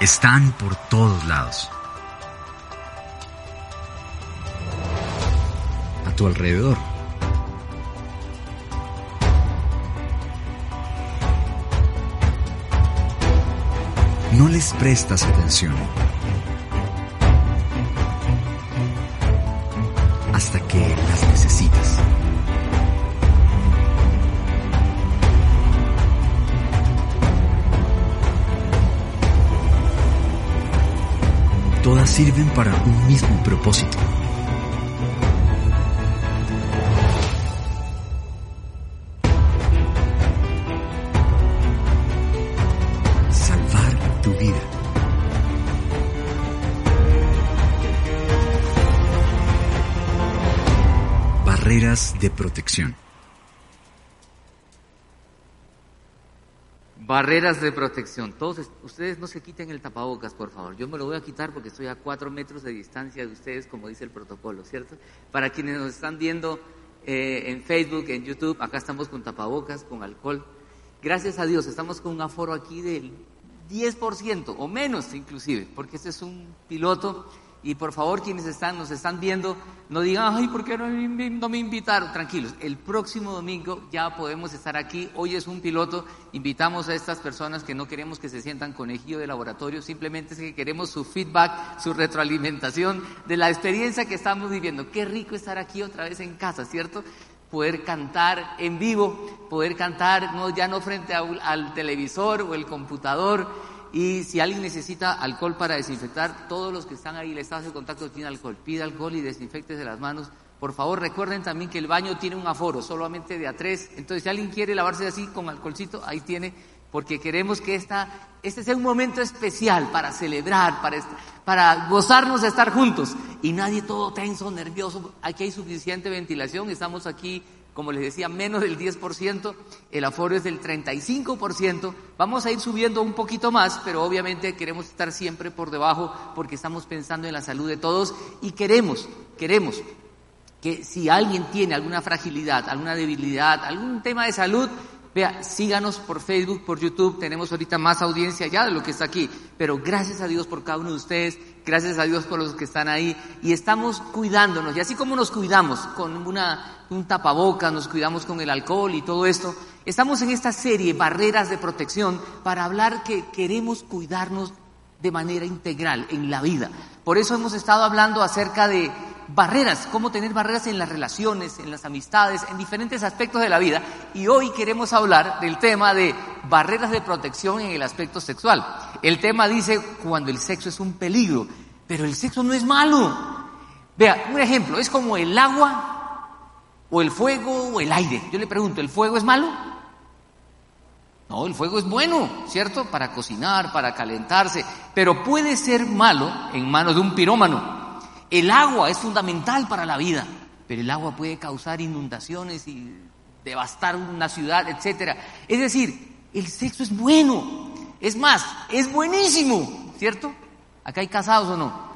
Están por todos lados. A tu alrededor. No les prestas atención. Hasta que sirven para un mismo propósito. Salvar tu vida. Barreras de protección. Barreras de protección. Todos ustedes no se quiten el tapabocas, por favor. Yo me lo voy a quitar porque estoy a cuatro metros de distancia de ustedes, como dice el protocolo, ¿cierto? Para quienes nos están viendo eh, en Facebook, en YouTube, acá estamos con tapabocas, con alcohol. Gracias a Dios, estamos con un aforo aquí del 10% o menos inclusive, porque este es un piloto. Y por favor, quienes están, nos están viendo, no digan, ay, ¿por qué no, me invitaron? Tranquilos, el próximo domingo ya podemos estar aquí. Hoy es un piloto, invitamos a estas personas que no queremos que se sientan conejillo de laboratorio, simplemente es que queremos su feedback, su retroalimentación de la experiencia que estamos viviendo. Qué rico estar aquí otra vez en casa, ¿cierto? poder cantar en vivo, poder cantar no, ya no frente al televisor o el computador. Y si alguien necesita alcohol para desinfectar, todos los que están ahí, el estado de contacto tiene alcohol, pida alcohol y desinfectese las manos. Por favor, recuerden también que el baño tiene un aforo, solamente de a tres. Entonces, si alguien quiere lavarse así con alcoholcito, ahí tiene, porque queremos que esta, este sea un momento especial para celebrar, para, para gozarnos de estar juntos. Y nadie todo tenso, nervioso. Aquí hay suficiente ventilación, estamos aquí, como les decía, menos del 10%, el aforo es del 35%. Vamos a ir subiendo un poquito más, pero obviamente queremos estar siempre por debajo porque estamos pensando en la salud de todos y queremos, queremos que si alguien tiene alguna fragilidad, alguna debilidad, algún tema de salud, vea, síganos por Facebook, por YouTube, tenemos ahorita más audiencia ya de lo que está aquí, pero gracias a Dios por cada uno de ustedes, gracias a Dios por los que están ahí y estamos cuidándonos y así como nos cuidamos con una, un tapabocas, nos cuidamos con el alcohol y todo esto, estamos en esta serie Barreras de Protección para hablar que queremos cuidarnos de manera integral en la vida. Por eso hemos estado hablando acerca de barreras, cómo tener barreras en las relaciones, en las amistades, en diferentes aspectos de la vida. Y hoy queremos hablar del tema de barreras de protección en el aspecto sexual. El tema dice cuando el sexo es un peligro, pero el sexo no es malo. Vea, un ejemplo, es como el agua o el fuego o el aire. Yo le pregunto, ¿el fuego es malo? No, el fuego es bueno, ¿cierto? Para cocinar, para calentarse, pero puede ser malo en manos de un pirómano. El agua es fundamental para la vida, pero el agua puede causar inundaciones y devastar una ciudad, etcétera. Es decir, el sexo es bueno, es más, es buenísimo, ¿cierto? Acá hay casados o no.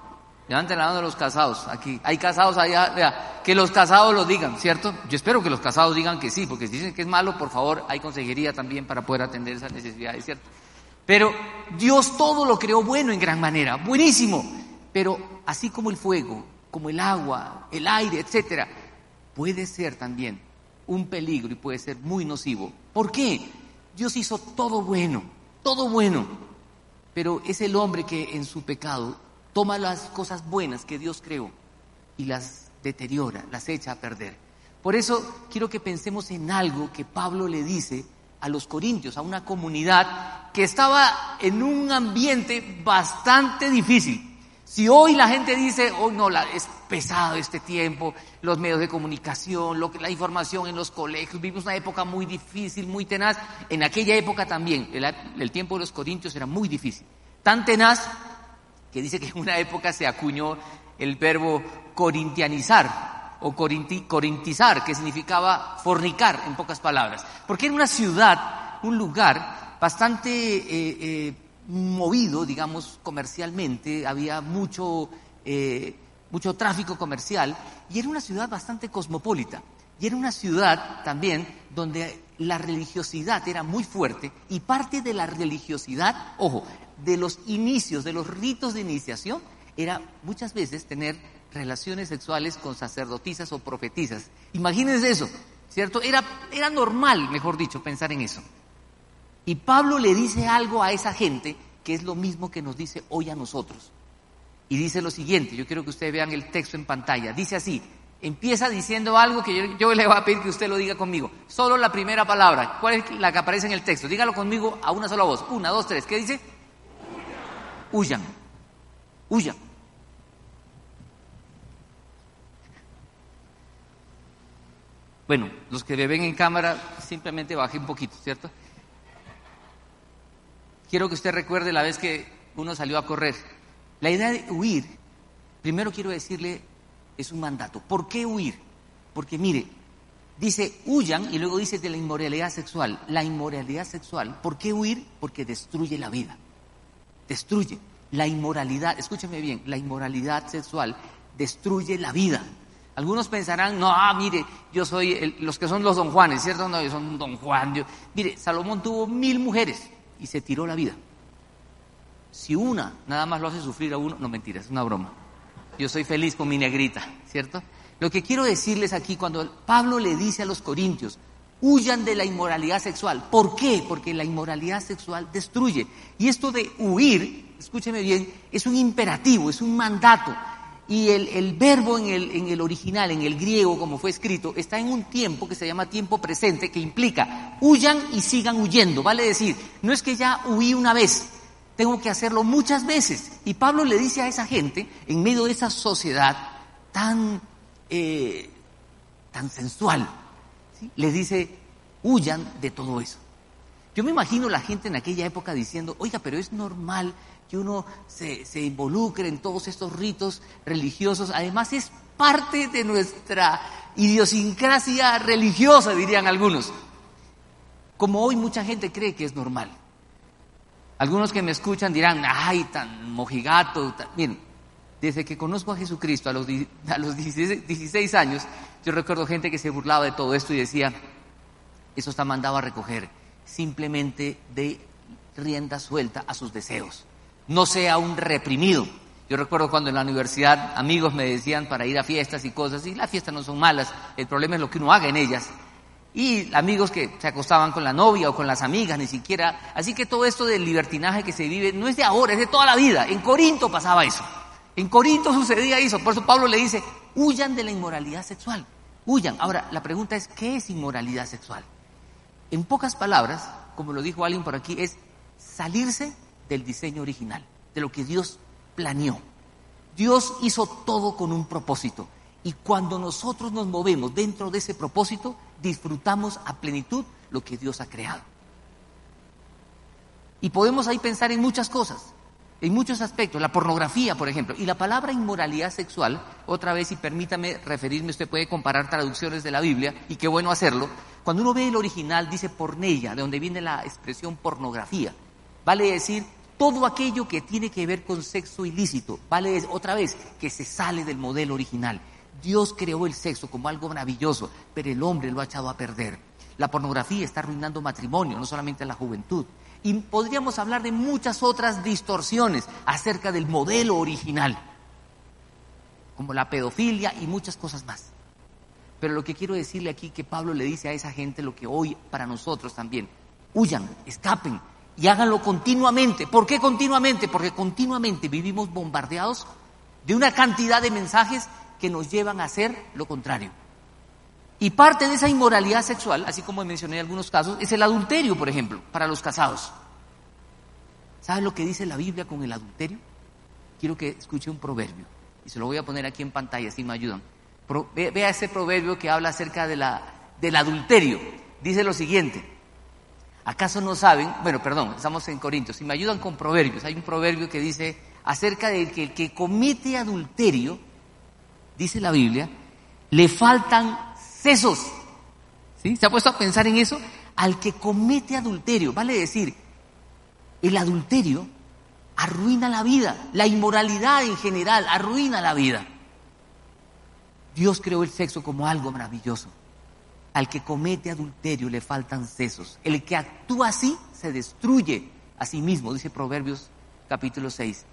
Levanten la mano de los casados. Aquí hay casados allá, vea, que los casados lo digan, ¿cierto? Yo espero que los casados digan que sí, porque si dicen que es malo, por favor, hay consejería también para poder atender esas necesidades, ¿cierto? Pero Dios todo lo creó bueno en gran manera, buenísimo. Pero así como el fuego, como el agua, el aire, etcétera, puede ser también un peligro y puede ser muy nocivo. ¿Por qué? Dios hizo todo bueno, todo bueno. Pero es el hombre que en su pecado toma las cosas buenas que Dios creó y las deteriora, las echa a perder. Por eso quiero que pensemos en algo que Pablo le dice a los corintios, a una comunidad que estaba en un ambiente bastante difícil. Si hoy la gente dice, oh no, es pesado este tiempo, los medios de comunicación, lo la información en los colegios, vivimos una época muy difícil, muy tenaz. En aquella época también, el, tiempo de los corintios era muy difícil. Tan tenaz que dice que en una época se acuñó el verbo corintianizar o corinti, corintizar, que significaba fornicar en pocas palabras. Porque era una ciudad, un lugar bastante eh, eh, movido, digamos, comercialmente, había mucho, eh, mucho tráfico comercial y era una ciudad bastante cosmopolita. Y era una ciudad también donde la religiosidad era muy fuerte y parte de la religiosidad, ojo, de los inicios, de los ritos de iniciación, era muchas veces tener relaciones sexuales con sacerdotisas o profetisas. Imagínense eso, ¿cierto? Era, era normal, mejor dicho, pensar en eso. Y Pablo le dice algo a esa gente que es lo mismo que nos dice hoy a nosotros. Y dice lo siguiente, yo quiero que ustedes vean el texto en pantalla. Dice así, empieza diciendo algo que yo, le voy a pedir que usted lo diga conmigo. Solo la primera palabra. ¿Cuál es la que aparece en el texto? Dígalo conmigo a una sola voz. Una, dos, tres. ¿Qué dice? Huyan. Huyan. Bueno, los que me ven en cámara, simplemente bajé un poquito, ¿cierto? Quiero que usted recuerde la vez que uno salió a correr. La idea de huir, primero quiero decirle, es un mandato. ¿Por qué huir? Porque mire, dice huyan y luego dice de la inmoralidad sexual. La inmoralidad sexual, ¿por qué huir? Porque destruye la vida. Destruye. La inmoralidad, escúcheme bien, la inmoralidad sexual destruye la vida. Algunos pensarán, no, ah, mire, yo soy los que son los don Juanes, ¿cierto? No, yo soy un don Juan. Mire, Salomón tuvo mil mujeres y se tiró la vida. Si una nada más lo hace sufrir a uno, no mentira, es una broma. Yo soy feliz con mi negrita, ¿cierto? Lo que quiero decirles aquí, cuando Pablo le dice a los corintios, huyan de la inmoralidad sexual. ¿Por qué? Porque la inmoralidad sexual destruye. Y esto de huir, escúcheme bien, es un imperativo, es un mandato. Y el, verbo en el, en el original, en el griego, como fue escrito, está en un tiempo que se llama tiempo presente, que implica huyan y sigan huyendo. Vale decir, no es que ya huí una vez, tengo que hacerlo muchas veces. Y Pablo le dice a esa gente, en medio de esa sociedad tan, eh, tan sensual, le dice, huyan de todo eso. Yo me imagino la gente en aquella época diciendo, oiga, pero es normal que uno se, involucre en todos estos ritos religiosos. Además es parte de nuestra idiosincrasia religiosa, dirían algunos. Como hoy mucha gente cree que es normal. Algunos que me escuchan dirán, ay, tan mojigato. Miren, desde que conozco a Jesucristo a los, a los 16, años, yo recuerdo gente que se burlaba de todo esto y decía, eso está mandado a recoger simplemente de rienda suelta a sus deseos no sea un reprimido. Yo recuerdo cuando en la universidad amigos me decían para ir a fiestas y cosas, y las fiestas no son malas, el problema es lo que uno haga en ellas. Y amigos que se acostaban con la novia o con las amigas, ni siquiera. Así que todo esto del libertinaje que se vive no es de ahora, es de toda la vida. En Corinto pasaba eso. En Corinto sucedía eso. Por eso Pablo le dice, huyan de la inmoralidad sexual. Huyan. Ahora, la pregunta es, ¿qué es inmoralidad sexual? En pocas palabras, como lo dijo alguien por aquí, es salirse del diseño original, de lo que Dios planeó. Dios hizo todo con un propósito. Y cuando nosotros nos movemos dentro de ese propósito, disfrutamos a plenitud lo que Dios ha creado. Y podemos ahí pensar en muchas cosas, en muchos aspectos. La pornografía, por ejemplo. Y la palabra inmoralidad sexual, otra vez, y permítame referirme, usted puede comparar traducciones de la Biblia, y qué bueno hacerlo. Cuando uno ve el original, dice pornella, de donde viene la expresión pornografía. Vale decir todo aquello que tiene que ver con sexo ilícito, vale otra vez, que se sale del modelo original. Dios creó el sexo como algo maravilloso, pero el hombre lo ha echado a perder. La pornografía está arruinando matrimonio, no solamente la juventud. Y podríamos hablar de muchas otras distorsiones acerca del modelo original, como la pedofilia y muchas cosas más. Pero lo que quiero decirle aquí que Pablo le dice a esa gente lo que hoy para nosotros también, huyan, escapen, y háganlo continuamente. ¿Por qué continuamente? Porque continuamente vivimos bombardeados de una cantidad de mensajes que nos llevan a hacer lo contrario. Y parte de esa inmoralidad sexual, así como mencioné en algunos casos, es el adulterio, por ejemplo, para los casados. ¿Sabes lo que dice la Biblia con el adulterio? Quiero que escuche un proverbio. Y se lo voy a poner aquí en pantalla, si me ayudan. vea ese proverbio que habla acerca del adulterio. Dice lo siguiente. ¿Acaso no saben? Bueno, perdón, estamos en Corintios. Si me ayudan con proverbios, hay un proverbio que dice acerca de que el que comete adulterio, dice la Biblia, le faltan sesos. ¿Sí? ¿Se ha puesto a pensar en eso? Al que comete adulterio, vale decir, el adulterio arruina la vida, la inmoralidad en general arruina la vida. Dios creó el sexo como algo maravilloso. Al que comete adulterio le faltan sesos. El que actúa así se destruye a sí mismo, dice Proverbios capítulo 6.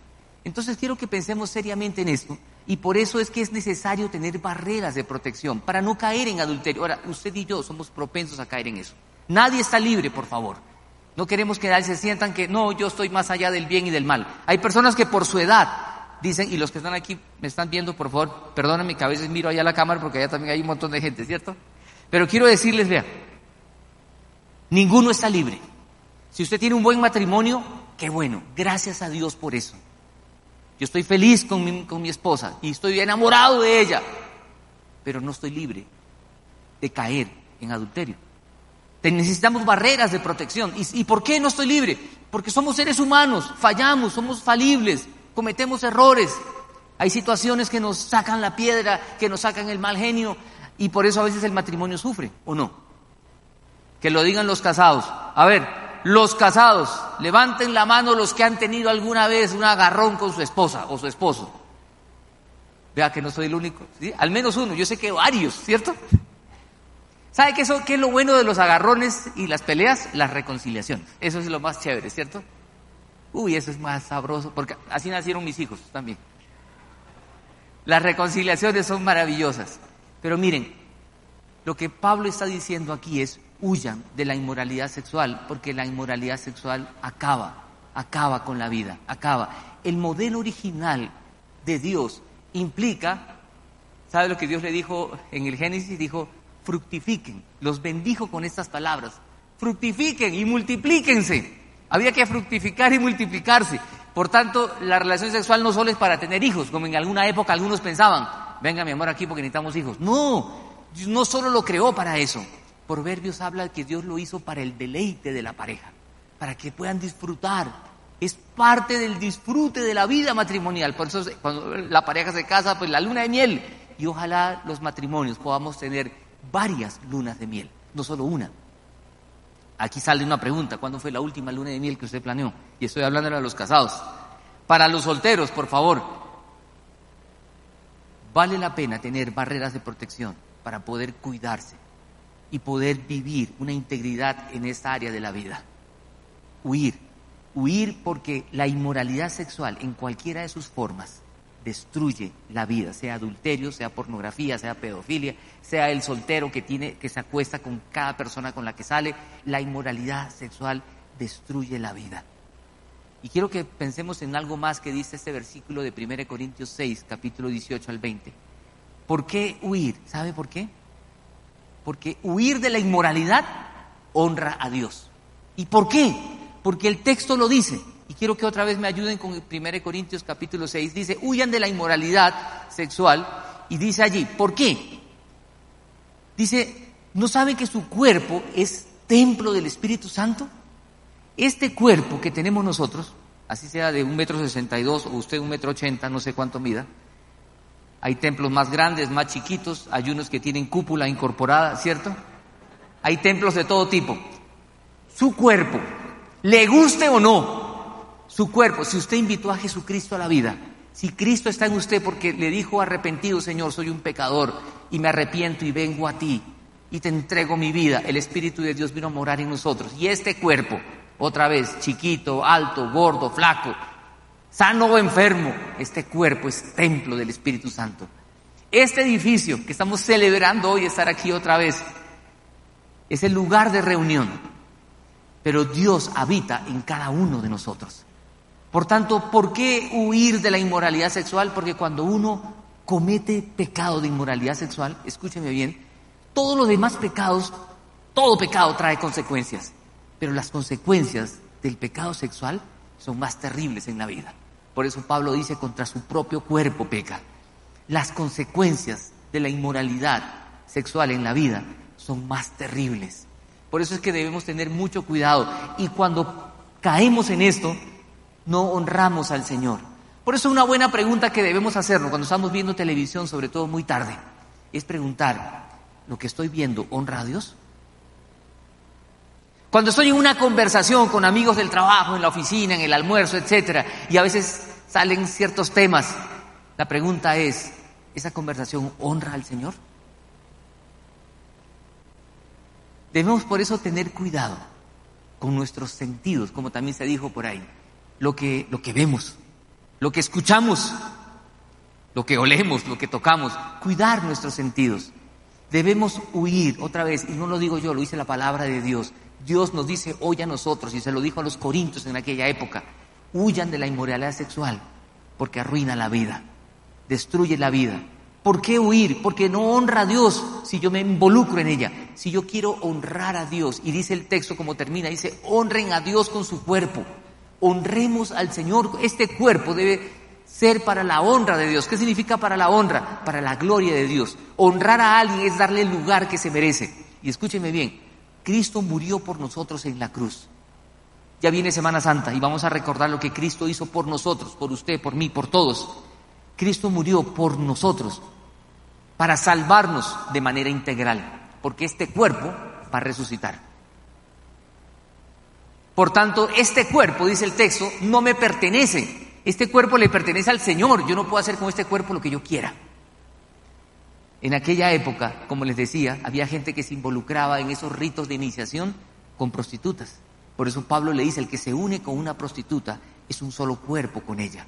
Entonces quiero que pensemos seriamente en esto y por eso es que es necesario tener barreras de protección para no caer en adulterio. Ahora, usted y yo somos propensos a caer en eso. Nadie está libre, por favor. No queremos que nadie se sientan que no, yo estoy más allá del bien y del mal. Hay personas que por su edad dicen, y los que están aquí me están viendo, por favor, perdónenme que a veces miro allá a la cámara porque allá también hay un montón de gente, ¿cierto? Pero quiero decirles, vean, ninguno está libre. Si usted tiene un buen matrimonio, qué bueno, gracias a Dios por eso. Yo estoy feliz con mi, con mi esposa y estoy enamorado de ella, pero no estoy libre de caer en adulterio. Necesitamos barreras de protección. ¿Y, ¿Y por qué no estoy libre? Porque somos seres humanos, fallamos, somos falibles, cometemos errores. Hay situaciones que nos sacan la piedra, que nos sacan el mal genio, y por eso a veces el matrimonio sufre, ¿o no? Que lo digan los casados. A ver, los casados, levanten la mano los que han tenido alguna vez un agarrón con su esposa o su esposo. Vea que no soy el único, al menos uno, yo sé que varios, ¿cierto? ¿Sabe qué, eso, qué es lo bueno de los agarrones y las peleas? Las reconciliaciones. Eso es lo más chévere, ¿cierto? Uy, eso es más sabroso, porque así nacieron mis hijos también. Las reconciliaciones son maravillosas. Pero miren, lo que Pablo está diciendo aquí es, huyan de la inmoralidad sexual, porque la inmoralidad sexual acaba, acaba con la vida, acaba. El modelo original de Dios implica, ¿sabe lo que Dios le dijo en el Génesis? Dijo, fructifiquen, los bendijo con estas palabras, fructifiquen y multiplíquense. Había que fructificar y multiplicarse. Por tanto, la relación sexual no solo es para tener hijos, como en alguna época algunos pensaban, venga mi amor aquí porque necesitamos hijos. No, no solo lo creó para eso. Proverbios habla de que Dios lo hizo para el deleite de la pareja, para que puedan disfrutar. Es parte del disfrute de la vida matrimonial. Por eso cuando la pareja se casa, pues la luna de miel. Y ojalá los matrimonios podamos tener varias lunas de miel, no solo una. Aquí sale una pregunta, ¿cuándo fue la última luna de miel que usted planeó? Y estoy hablando a los casados. Para los solteros, por favor, vale la pena tener barreras de protección para poder cuidarse y poder vivir una integridad en esta área de la vida. Huir, huir porque la inmoralidad sexual en cualquiera de sus formas destruye la vida, sea adulterio, sea pornografía, sea pedofilia, sea el soltero que tiene que se acuesta con cada persona con la que sale, la inmoralidad sexual destruye la vida. Y quiero que pensemos en algo más que dice este versículo de 1 Corintios 6, capítulo 18 al 20. ¿Por qué huir? ¿Sabe por qué? Porque huir de la inmoralidad honra a Dios. ¿Y por qué? Porque el texto lo dice. Y quiero que otra vez me ayuden con 1 Corintios capítulo 6. Dice, huyan de la inmoralidad sexual. Y dice allí, ¿por qué? Dice, ¿no saben que su cuerpo es templo del Espíritu Santo? Este cuerpo que tenemos nosotros, así sea de un metro sesenta y dos o usted un metro ochenta, no sé cuánto mida, hay templos más grandes, más chiquitos, hay unos que tienen cúpula incorporada, ¿cierto? Hay templos de todo tipo. Su cuerpo, le guste o no, su cuerpo, si usted invitó a Jesucristo a la vida, si Cristo está en usted porque le dijo arrepentido, Señor, soy un pecador y me arrepiento y vengo a ti y te entrego mi vida, el Espíritu de Dios vino a morar en nosotros. Y este cuerpo, otra vez, chiquito, alto, gordo, flaco, sano o enfermo, este cuerpo es templo del Espíritu Santo. Este edificio que estamos celebrando hoy, estar aquí otra vez, es el lugar de reunión, pero Dios habita en cada uno de nosotros. Por tanto, ¿por qué huir de la inmoralidad sexual? Porque cuando uno comete pecado de inmoralidad sexual, escúcheme bien, todos los demás pecados, todo pecado trae consecuencias, pero las consecuencias del pecado sexual son más terribles en la vida. Por eso Pablo dice, contra su propio cuerpo peca. Las consecuencias de la inmoralidad sexual en la vida son más terribles. Por eso es que debemos tener mucho cuidado. Y cuando caemos en esto, no honramos al Señor. Por eso una buena pregunta que debemos hacernos cuando estamos viendo televisión, sobre todo muy tarde, es preguntar, ¿lo que estoy viendo honra a Dios? Cuando estoy en una conversación con amigos del trabajo, en la oficina, en el almuerzo, etcétera, y a veces salen ciertos temas, la pregunta es, ¿esa conversación honra al Señor? Debemos por eso tener cuidado con nuestros sentidos, como también se dijo por ahí lo que, lo que vemos, lo que escuchamos, lo que olemos, lo que tocamos, cuidar nuestros sentidos. Debemos huir otra vez, y no lo digo yo, lo dice la palabra de Dios. Dios nos dice hoy a nosotros, y se lo dijo a los corintios en aquella época, huyan de la inmoralidad sexual, porque arruina la vida, destruye la vida. ¿Por qué huir? Porque no honra a Dios si yo me involucro en ella. Si yo quiero honrar a Dios, y dice el texto como termina, dice, honren a Dios con su cuerpo. Honremos al Señor. Este cuerpo debe ser para la honra de Dios. ¿Qué significa para la honra? Para la gloria de Dios. Honrar a alguien es darle el lugar que se merece. Y escúcheme bien, Cristo murió por nosotros en la cruz. Ya viene Semana Santa y vamos a recordar lo que Cristo hizo por nosotros, por usted, por mí, por todos. Cristo murió por nosotros para salvarnos de manera integral, porque este cuerpo va a resucitar. Por tanto, este cuerpo, dice el texto, no me pertenece. Este cuerpo le pertenece al Señor. Yo no puedo hacer con este cuerpo lo que yo quiera. En aquella época, como les decía, había gente que se involucraba en esos ritos de iniciación con prostitutas. Por eso Pablo le dice, el que se une con una prostituta es un solo cuerpo con ella.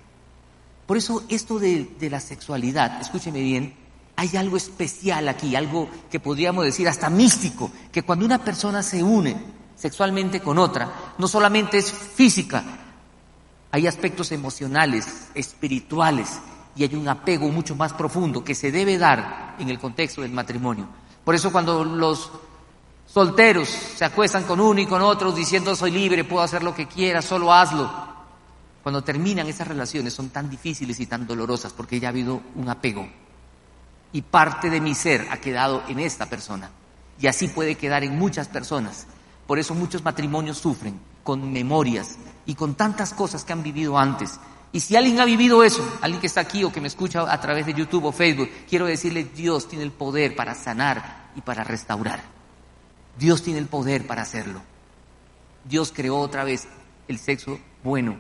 Por eso esto de, de la sexualidad, escúcheme bien, hay algo especial aquí, algo que podríamos decir hasta místico, que cuando una persona se une sexualmente con otra, no solamente es física, hay aspectos emocionales, espirituales, y hay un apego mucho más profundo que se debe dar en el contexto del matrimonio. Por eso cuando los solteros se acuestan con uno y con otro diciendo soy libre, puedo hacer lo que quiera, solo hazlo, cuando terminan esas relaciones son tan difíciles y tan dolorosas porque ya ha habido un apego y parte de mi ser ha quedado en esta persona. Y así puede quedar en muchas personas. Por eso muchos matrimonios sufren con memorias y con tantas cosas que han vivido antes. Y si alguien ha vivido eso, alguien que está aquí o que me escucha a través de YouTube o Facebook, quiero decirle, Dios tiene el poder para sanar y para restaurar. Dios tiene el poder para hacerlo. Dios creó otra vez el sexo bueno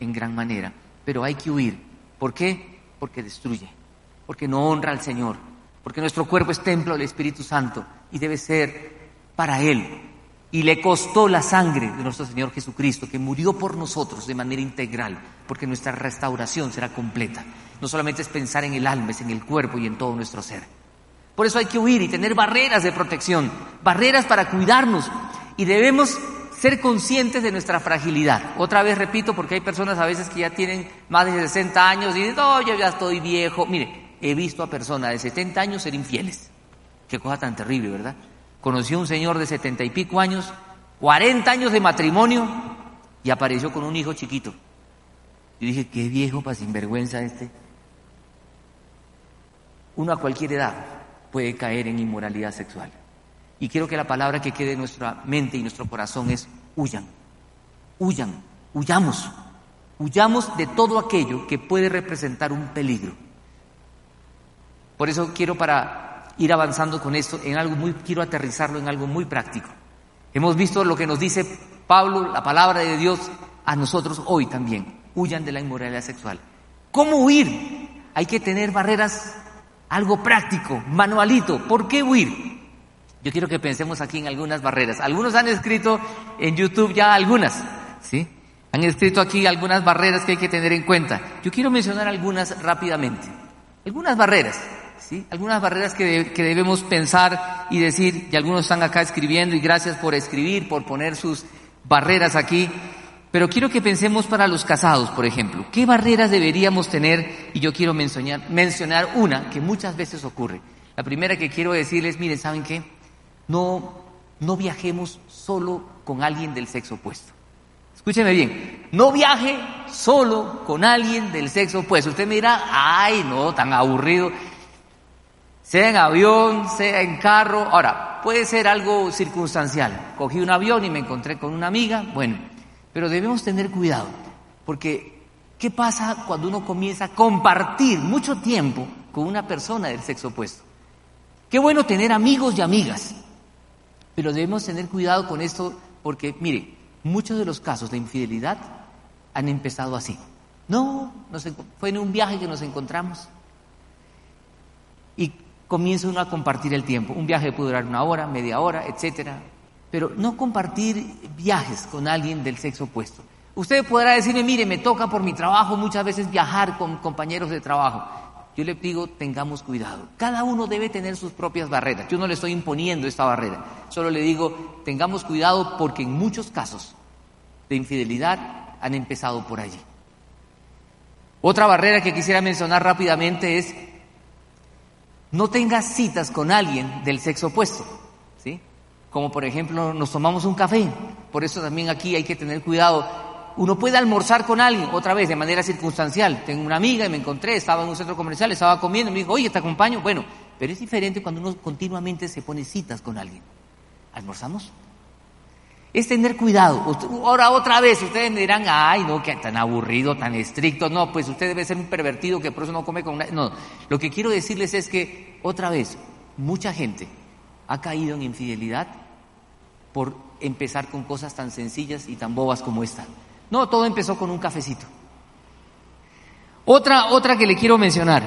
en gran manera, pero hay que huir. ¿Por qué? Porque destruye porque no honra al Señor, porque nuestro cuerpo es templo del Espíritu Santo y debe ser para Él. Y le costó la sangre de nuestro Señor Jesucristo, que murió por nosotros de manera integral, porque nuestra restauración será completa. No solamente es pensar en el alma, es en el cuerpo y en todo nuestro ser. Por eso hay que huir y tener barreras de protección, barreras para cuidarnos. Y debemos ser conscientes de nuestra fragilidad. Otra vez repito, porque hay personas a veces que ya tienen más de 60 años y dicen, no, yo ya estoy viejo. Mire, he visto a personas de 70 años ser infieles. Qué cosa tan terrible, ¿verdad? Conocí a un señor de 70 y pico años, 40 años de matrimonio y apareció con un hijo chiquito. Yo dije, qué viejo para sinvergüenza este. Uno a cualquier edad puede caer en inmoralidad sexual. Y quiero que la palabra que quede en nuestra mente y nuestro corazón es huyan, huyan, huyamos, huyamos de todo aquello que puede representar un peligro. Por eso quiero para ir avanzando con esto, en algo muy, quiero aterrizarlo en algo muy práctico. Hemos visto lo que nos dice Pablo, la palabra de Dios, a nosotros hoy también. Huyan de la inmoralidad sexual. ¿Cómo huir? Hay que tener barreras, algo práctico, manualito. ¿Por qué huir? Yo quiero que pensemos aquí en algunas barreras. Algunos han escrito en YouTube ya algunas, ¿sí? Han escrito aquí algunas barreras que hay que tener en cuenta. Yo quiero mencionar algunas rápidamente. Algunas barreras. Algunas barreras que, debemos pensar y decir, y algunos están acá escribiendo, y gracias por escribir, por poner sus barreras aquí. Pero quiero que pensemos para los casados, por ejemplo. ¿Qué barreras deberíamos tener? Y yo quiero mencionar, mencionar una que muchas veces ocurre. La primera que quiero decirles, miren, ¿saben qué? No, no viajemos solo con alguien del sexo opuesto. Escúcheme bien, no viaje solo con alguien del sexo opuesto. Usted me dirá, ay, no, tan aburrido sea en avión, sea en carro. Ahora, puede ser algo circunstancial. Cogí un avión y me encontré con una amiga, bueno, pero debemos tener cuidado, porque ¿qué pasa cuando uno comienza a compartir mucho tiempo con una persona del sexo opuesto? Qué bueno tener amigos y amigas, pero debemos tener cuidado con esto porque, mire, muchos de los casos de infidelidad han empezado así. No, fue en un viaje que nos encontramos. Y comienza uno a compartir el tiempo. Un viaje puede durar una hora, media hora, etcétera. Pero no compartir viajes con alguien del sexo opuesto. Usted podrá decirme, mire, me toca por mi trabajo muchas veces viajar con compañeros de trabajo. Yo le digo, tengamos cuidado. Cada uno debe tener sus propias barreras. Yo no le estoy imponiendo esta barrera. Solo le digo, tengamos cuidado porque en muchos casos de infidelidad han empezado por allí. Otra barrera que quisiera mencionar rápidamente es no tengas citas con alguien del sexo opuesto, ¿sí? Como por ejemplo, nos tomamos un café. Por eso también aquí hay que tener cuidado. Uno puede almorzar con alguien, otra vez, de manera circunstancial. Tengo una amiga y me encontré, estaba en un centro comercial, estaba comiendo y me dijo, oye, te acompaño. Bueno, pero es diferente cuando uno continuamente se pone citas con alguien. ¿Almorzamos? Es tener cuidado. Ahora otra vez ustedes me dirán, ay, no, que tan aburrido, tan estricto. No, pues usted debe ser un pervertido que por eso no come con nadie. No, lo que quiero decirles es que, otra vez, mucha gente ha caído en infidelidad por empezar con cosas tan sencillas y tan bobas como esta. No, todo empezó con un cafecito. Otra, otra que le quiero mencionar,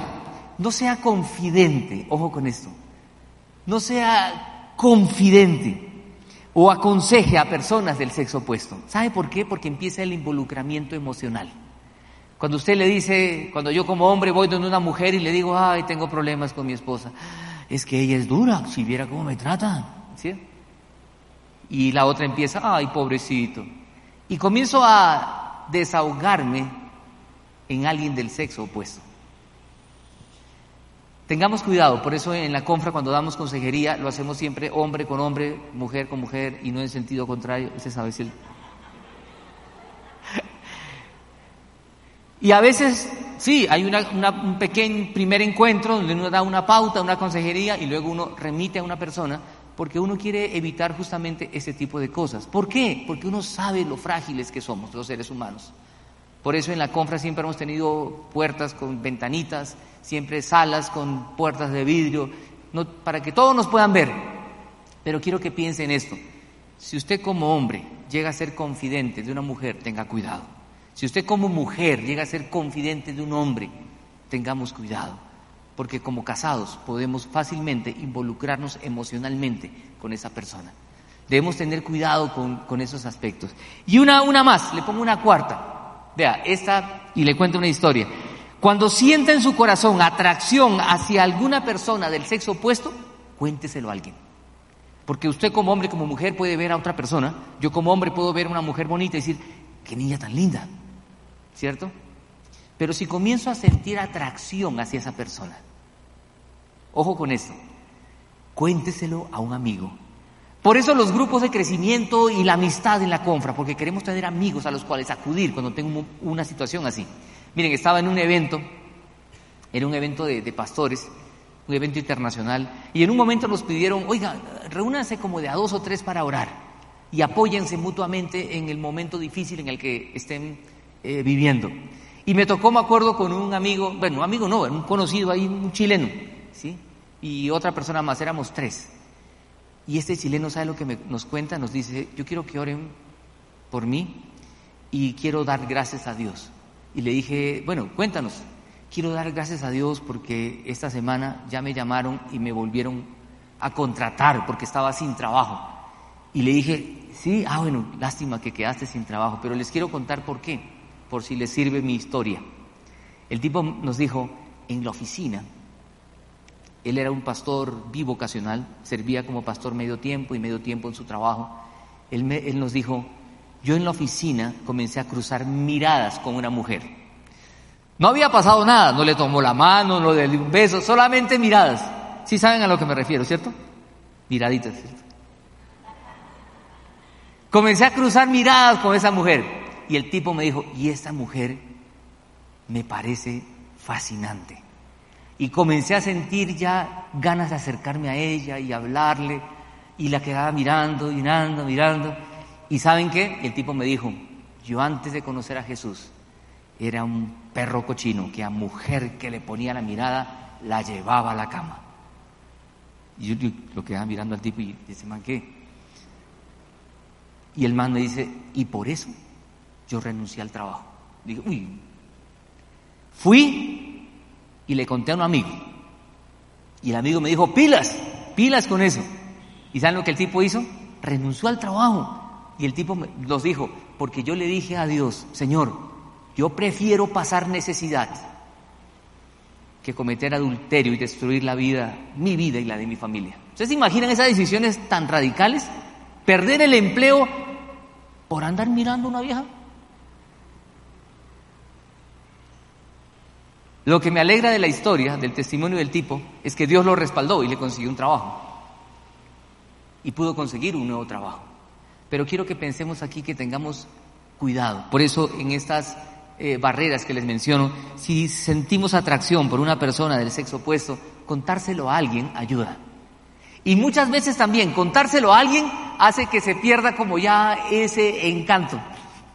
no sea confidente, ojo con esto, no sea confidente o aconseje a personas del sexo opuesto. ¿Sabe por qué? Porque empieza el involucramiento emocional. Cuando usted le dice, cuando yo como hombre voy donde una mujer y le digo, ay, tengo problemas con mi esposa, es que ella es dura, si viera cómo me trata, ¿sí? Y la otra empieza, ay, pobrecito. Y comienzo a desahogarme en alguien del sexo opuesto. Tengamos cuidado, por eso en la confra cuando damos consejería lo hacemos siempre hombre con hombre, mujer con mujer y no en sentido contrario. Usted sabe si Y a veces, sí, hay un pequeño primer encuentro donde uno da una pauta, una consejería y luego uno remite a una persona porque uno quiere evitar justamente ese tipo de cosas. ¿Por qué? Porque uno sabe lo frágiles que somos los seres humanos. Por eso en la confra siempre hemos tenido puertas con ventanitas, siempre salas con puertas de vidrio, para que todos nos puedan ver. Pero quiero que piensen esto. Si usted como hombre llega a ser confidente de una mujer, tenga cuidado. Si usted como mujer llega a ser confidente de un hombre, tengamos cuidado. Porque como casados podemos fácilmente involucrarnos emocionalmente con esa persona. Debemos tener cuidado con, esos aspectos. Y una más, le pongo una cuarta. Vea, esta, y le cuento una historia. Cuando sienta en su corazón atracción hacia alguna persona del sexo opuesto, cuénteselo a alguien. Porque usted como hombre, como mujer puede ver a otra persona, yo como hombre puedo ver a una mujer bonita y decir, qué niña tan linda, ¿cierto? Pero si comienzo a sentir atracción hacia esa persona, ojo con esto, cuénteselo a un amigo, por eso los grupos de crecimiento y la amistad en la confra, porque queremos tener amigos a los cuales acudir cuando tengo una situación así. Miren, estaba en un evento, era un evento de, pastores, un evento internacional, y en un momento nos pidieron, oiga, reúnanse como de a dos o tres para orar y apóyense mutuamente en el momento difícil en el que estén eh, viviendo. Y me tocó, me acuerdo, con un amigo, bueno, amigo no, un conocido ahí, un chileno, ¿sí? Y otra persona más, éramos tres. Y este chileno sabe lo que nos cuenta, nos dice, yo quiero que oren por mí y quiero dar gracias a Dios. Y le dije, bueno, cuéntanos, quiero dar gracias a Dios porque esta semana ya me llamaron y me volvieron a contratar porque estaba sin trabajo. Y le dije, sí, ah, bueno, lástima que quedaste sin trabajo, pero les quiero contar por qué, por si les sirve mi historia. El tipo nos dijo, en la oficina él era un pastor bivocacional, servía como pastor medio tiempo y medio tiempo en su trabajo. Él, nos dijo, yo en la oficina comencé a cruzar miradas con una mujer. No había pasado nada, no le tomó la mano, no le dio un beso, solamente miradas. Sí saben a lo que me refiero, ¿cierto? Miraditas, ¿cierto? Comencé a cruzar miradas con esa mujer y el tipo me dijo, y esta mujer me parece fascinante y comencé a sentir ya ganas de acercarme a ella y hablarle y la quedaba mirando, mirando, mirando. ¿Y saben qué? El tipo me dijo, yo antes de conocer a Jesús era un perro cochino que a mujer que le ponía la mirada la llevaba a la cama. Y yo, lo quedaba mirando al tipo y dice, man, ¿qué? Y el man me dice, y por eso yo renuncié al trabajo. Dije, uy, fui y le conté a un amigo. Y el amigo me dijo, pilas, pilas con eso. ¿Y saben lo que el tipo hizo? Renunció al trabajo. Y el tipo nos dijo, porque yo le dije a Dios, Señor, yo prefiero pasar necesidad que cometer adulterio y destruir la vida, mi vida y la de mi familia. ¿Ustedes se imaginan esas decisiones tan radicales? Perder el empleo por andar mirando a una vieja. Lo que me alegra de la historia, del testimonio del tipo, es que Dios lo respaldó y le consiguió un trabajo. Y pudo conseguir un nuevo trabajo. Pero quiero que pensemos aquí que tengamos cuidado. Por eso en estas eh, barreras que les menciono, si sentimos atracción por una persona del sexo opuesto, contárselo a alguien ayuda. Y muchas veces también contárselo a alguien hace que se pierda como ya ese encanto.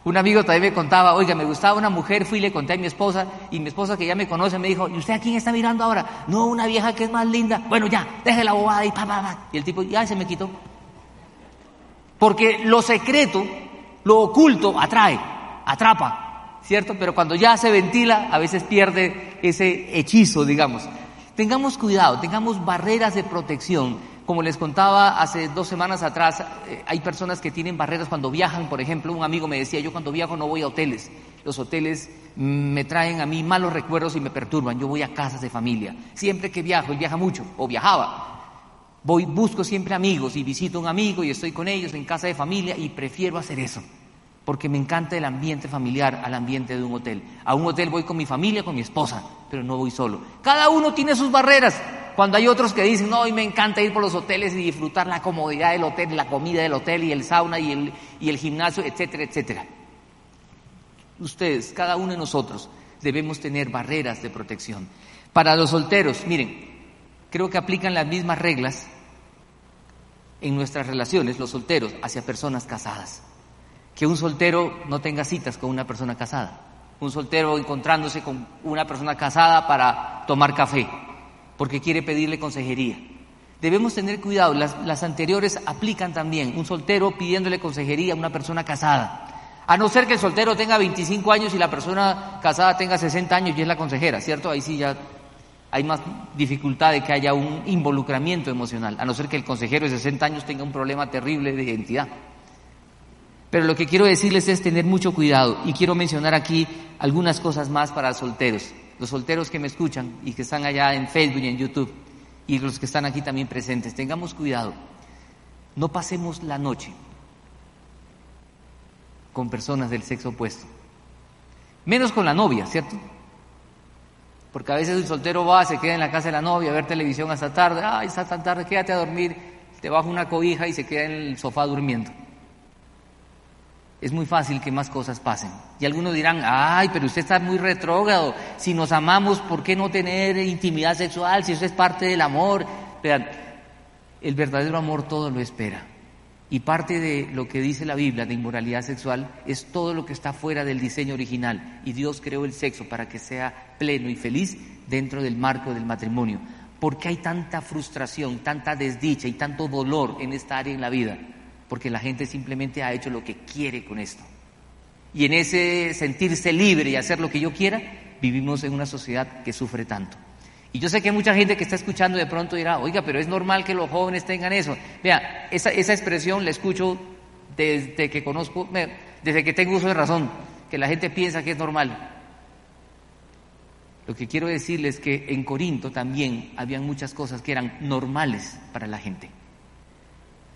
Un amigo también me contaba, oiga, me gustaba una mujer, fui y le conté a mi esposa, y mi esposa que ya me conoce me dijo, ¿y usted a quién está mirando ahora? No, una vieja que es más linda. Bueno, ya, deje la bobada y pa, pa, pa. Y el tipo, ya se me quitó. Porque lo secreto, lo oculto, atrae, atrapa, ¿cierto? Pero cuando ya se ventila, a veces pierde ese hechizo, digamos. Tengamos cuidado, tengamos barreras de protección como les contaba hace dos semanas atrás, eh, hay personas que tienen barreras cuando viajan, por ejemplo, un amigo me decía, yo cuando viajo no voy a hoteles, los hoteles me traen a mí malos recuerdos y me perturban, yo voy a casas de familia, siempre que viajo, él viaja mucho, o viajaba, voy, busco siempre amigos y visito a un amigo y estoy con ellos en casa de familia y prefiero hacer eso, porque me encanta el ambiente familiar al ambiente de un hotel. A un hotel voy con mi familia, con mi esposa, pero no voy solo. Cada uno tiene sus barreras. Cuando hay otros que dicen, no, hoy me encanta ir por los hoteles y disfrutar la comodidad del hotel, la comida del hotel y el sauna y el, y el gimnasio, etcétera, etcétera. Ustedes, cada uno de nosotros, debemos tener barreras de protección. Para los solteros, miren, creo que aplican las mismas reglas en nuestras relaciones, los solteros, hacia personas casadas. Que un soltero no tenga citas con una persona casada. Un soltero encontrándose con una persona casada para tomar café porque quiere pedirle consejería. Debemos tener cuidado, las, anteriores aplican también, un soltero pidiéndole consejería a una persona casada. A no ser que el soltero tenga 25 años y la persona casada tenga 60 años y es la consejera, ¿cierto? Ahí sí ya hay más dificultad de que haya un involucramiento emocional, a no ser que el consejero de 60 años tenga un problema terrible de identidad. Pero lo que quiero decirles es tener mucho cuidado y quiero mencionar aquí algunas cosas más para solteros los solteros que me escuchan y que están allá en Facebook y en YouTube, y los que están aquí también presentes, tengamos cuidado. No pasemos la noche con personas del sexo opuesto. Menos con la novia, ¿cierto? Porque a veces el soltero va, se queda en la casa de la novia a ver televisión hasta tarde, ay, está tan tarde, quédate a dormir, te baja una cobija y se queda en el sofá durmiendo es muy fácil que más cosas pasen. Y algunos dirán, ay, pero usted está muy retrógrado, si nos amamos, ¿por qué no tener intimidad sexual si eso es parte del amor? Vean, el verdadero amor todo lo espera. Y parte de lo que dice la Biblia de inmoralidad sexual es todo lo que está fuera del diseño original. Y Dios creó el sexo para que sea pleno y feliz dentro del marco del matrimonio. ¿Por qué hay tanta frustración, tanta desdicha y tanto dolor en esta área en la vida? Porque la gente simplemente ha hecho lo que quiere con esto. Y en ese sentirse libre y hacer lo que yo quiera, vivimos en una sociedad que sufre tanto. Y yo sé que mucha gente que está escuchando de pronto dirá, oiga, pero es normal que los jóvenes tengan eso. Vea, esa, esa expresión la escucho desde que conozco, desde que tengo uso de razón, que la gente piensa que es normal. Lo que quiero decirles es que en Corinto también habían muchas cosas que eran normales para la gente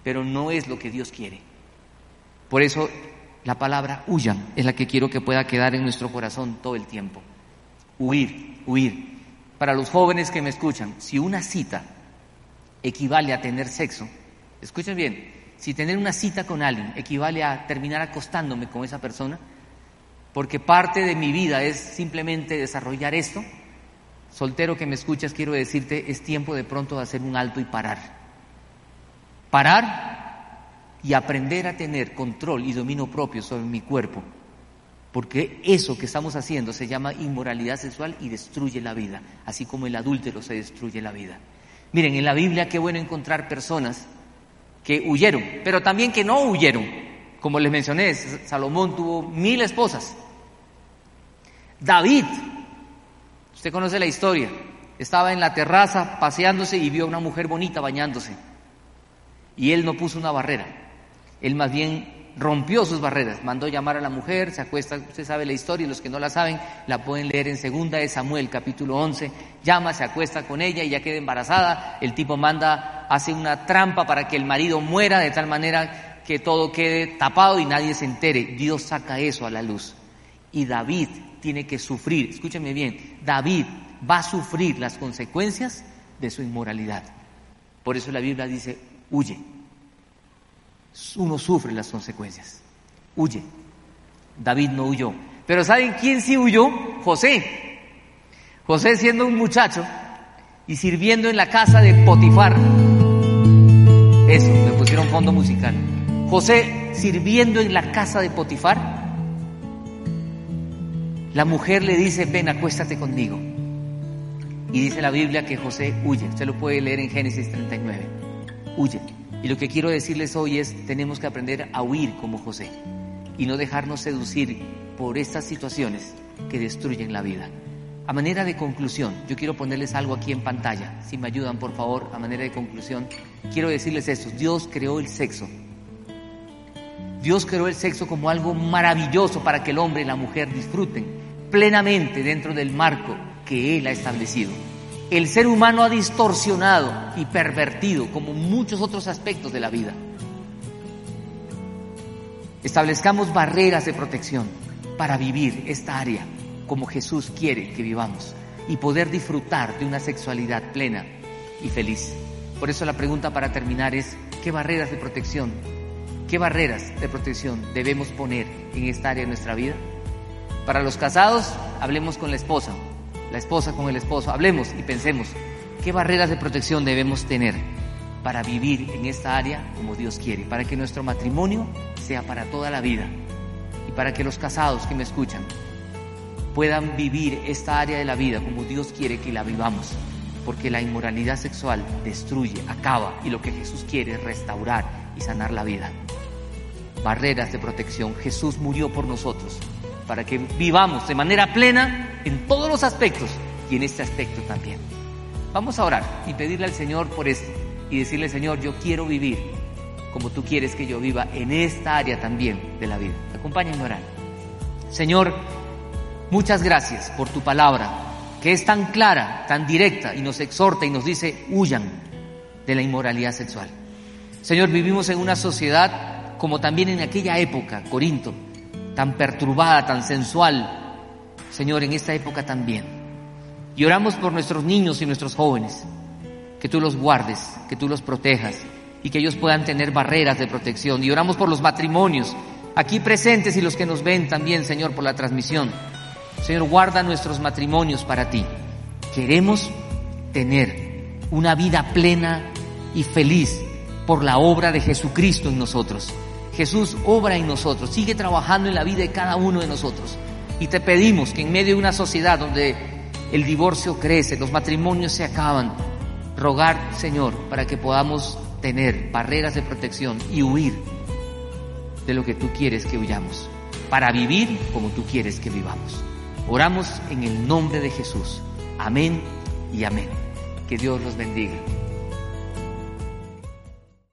pero no es lo que Dios quiere. Por eso la palabra huyan es la que quiero que pueda quedar en nuestro corazón todo el tiempo. Huir, huir. Para los jóvenes que me escuchan, si una cita equivale a tener sexo, escuchen bien, si tener una cita con alguien equivale a terminar acostándome con esa persona, porque parte de mi vida es simplemente desarrollar esto, soltero que me escuchas, quiero decirte, es tiempo de pronto de hacer un alto y parar parar y aprender a tener control y dominio propio sobre mi cuerpo, porque eso que estamos haciendo se llama inmoralidad sexual y destruye la vida, así como el adúltero se destruye la vida. Miren, en la Biblia qué bueno encontrar personas que huyeron, pero también que no huyeron. Como les mencioné, Salomón tuvo mil esposas. David, usted conoce la historia, estaba en la terraza paseándose y vio a una mujer bonita bañándose. Y él no puso una barrera. Él más bien rompió sus barreras, mandó llamar a la mujer, se acuesta, usted sabe la historia, y los que no la saben la pueden leer en segunda de Samuel, capítulo 11, llama, se acuesta con ella y ya queda embarazada, el tipo manda, hace una trampa para que el marido muera de tal manera que todo quede tapado y nadie se entere, Dios saca eso a la luz. Y David tiene que sufrir, escúcheme bien, David va a sufrir las consecuencias de su inmoralidad. Por eso la Biblia dice, huye, uno sufre las consecuencias. Huye. David no huyó. Pero ¿saben quién sí huyó? José. José siendo un muchacho y sirviendo en la casa de Potifar. Eso, me pusieron fondo musical. José sirviendo en la casa de Potifar. La mujer le dice, ven, acuéstate conmigo. Y dice la Biblia que José huye. Usted lo puede leer en Génesis 39. Huye. Y lo que quiero decirles hoy es, tenemos que aprender a huir como José y no dejarnos seducir por estas situaciones que destruyen la vida. A manera de conclusión, yo quiero ponerles algo aquí en pantalla, si me ayudan por favor, a manera de conclusión, quiero decirles esto, Dios creó el sexo. Dios creó el sexo como algo maravilloso para que el hombre y la mujer disfruten plenamente dentro del marco que Él ha establecido el ser humano ha distorsionado y pervertido como muchos otros aspectos de la vida. Establezcamos barreras de protección para vivir esta área como Jesús quiere que vivamos y poder disfrutar de una sexualidad plena y feliz. Por eso la pregunta para terminar es, ¿qué barreras de protección, qué barreras de protección debemos poner en esta área de nuestra vida? Para los casados, hablemos con la esposa, la esposa con el esposo, hablemos y pensemos qué barreras de protección debemos tener para vivir en esta área como Dios quiere, para que nuestro matrimonio sea para toda la vida y para que los casados que me escuchan puedan vivir esta área de la vida como Dios quiere que la vivamos, porque la inmoralidad sexual destruye, acaba y lo que Jesús quiere es restaurar y sanar la vida. Barreras de protección, Jesús murió por nosotros para que vivamos de manera plena en todos los aspectos y en este aspecto también. Vamos a orar y pedirle al Señor por esto y decirle, Señor, yo quiero vivir como tú quieres que yo viva en esta área también de la vida. Acompáñenme a orar. Señor, muchas gracias por tu palabra, que es tan clara, tan directa y nos exhorta y nos dice, huyan de la inmoralidad sexual. Señor, vivimos en una sociedad como también en aquella época, Corinto, tan perturbada, tan sensual. Señor, en esta época también. Y oramos por nuestros niños y nuestros jóvenes, que tú los guardes, que tú los protejas y que ellos puedan tener barreras de protección. Y oramos por los matrimonios, aquí presentes y los que nos ven también, Señor, por la transmisión. Señor, guarda nuestros matrimonios para ti. Queremos tener una vida plena y feliz por la obra de Jesucristo en nosotros. Jesús obra en nosotros, sigue trabajando en la vida de cada uno de nosotros. Y te pedimos que en medio de una sociedad donde el divorcio crece, los matrimonios se acaban, rogar, Señor, para que podamos tener barreras de protección y huir de lo que tú quieres que huyamos, para vivir como tú quieres que vivamos. Oramos en el nombre de Jesús. Amén y amén. Que Dios los bendiga.